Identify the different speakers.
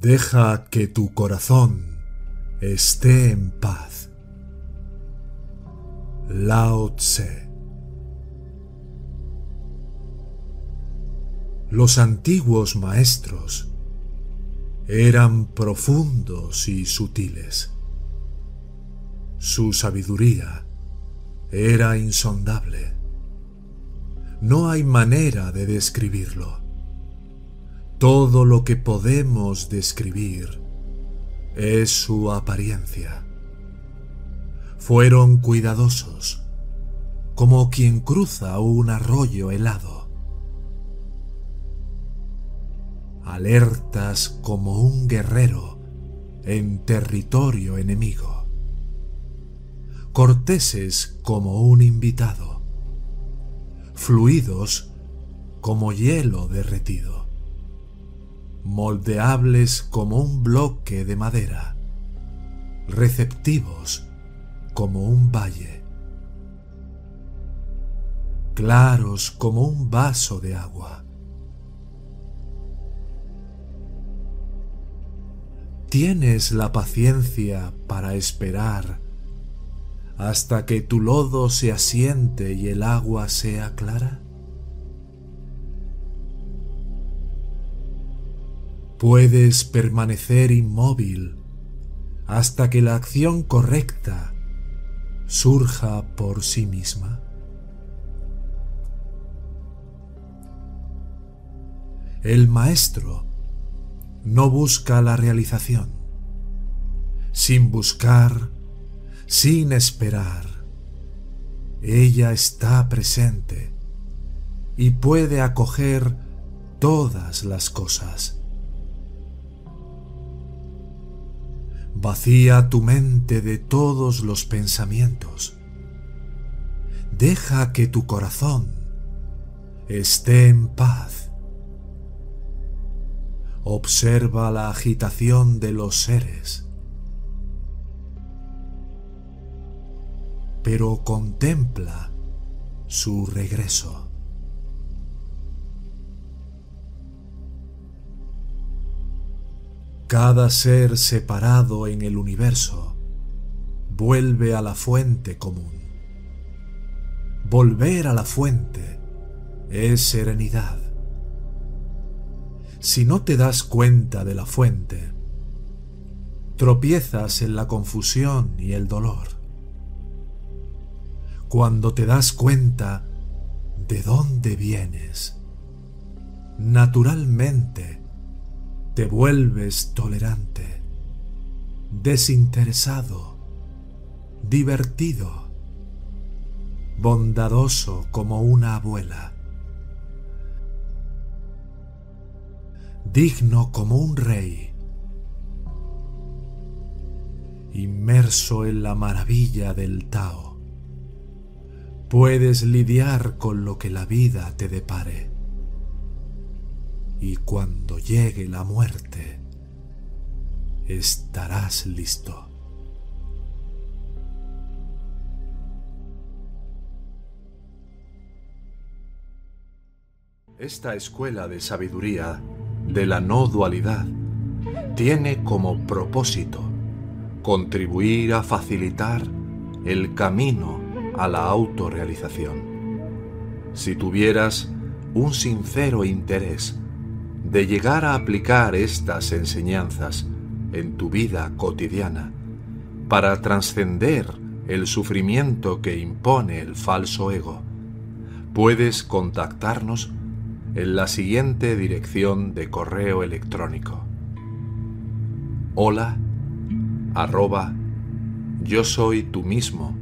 Speaker 1: Deja que tu corazón esté en paz. Lao Tse. Los antiguos maestros eran profundos y sutiles. Su sabiduría era insondable. No hay manera de describirlo. Todo lo que podemos describir es su apariencia. Fueron cuidadosos, como quien cruza un arroyo helado. Alertas como un guerrero en territorio enemigo. Corteses como un invitado. Fluidos como hielo derretido moldeables como un bloque de madera, receptivos como un valle, claros como un vaso de agua. ¿Tienes la paciencia para esperar hasta que tu lodo se asiente y el agua sea clara? Puedes permanecer inmóvil hasta que la acción correcta surja por sí misma. El maestro no busca la realización. Sin buscar, sin esperar, ella está presente y puede acoger todas las cosas. Vacía tu mente de todos los pensamientos. Deja que tu corazón esté en paz. Observa la agitación de los seres, pero contempla su regreso. Cada ser separado en el universo vuelve a la fuente común. Volver a la fuente es serenidad. Si no te das cuenta de la fuente, tropiezas en la confusión y el dolor. Cuando te das cuenta de dónde vienes, naturalmente te vuelves tolerante, desinteresado, divertido, bondadoso como una abuela, digno como un rey, inmerso en la maravilla del Tao. Puedes lidiar con lo que la vida te depare y cuando llegue la muerte, estarás listo. Esta escuela de sabiduría de la no dualidad tiene como propósito contribuir a facilitar el camino a la autorrealización. Si tuvieras un sincero interés de llegar a aplicar estas enseñanzas en tu vida cotidiana para trascender el sufrimiento que impone el falso ego, puedes contactarnos en la siguiente dirección de correo electrónico. Hola arroba yo soy tú mismo.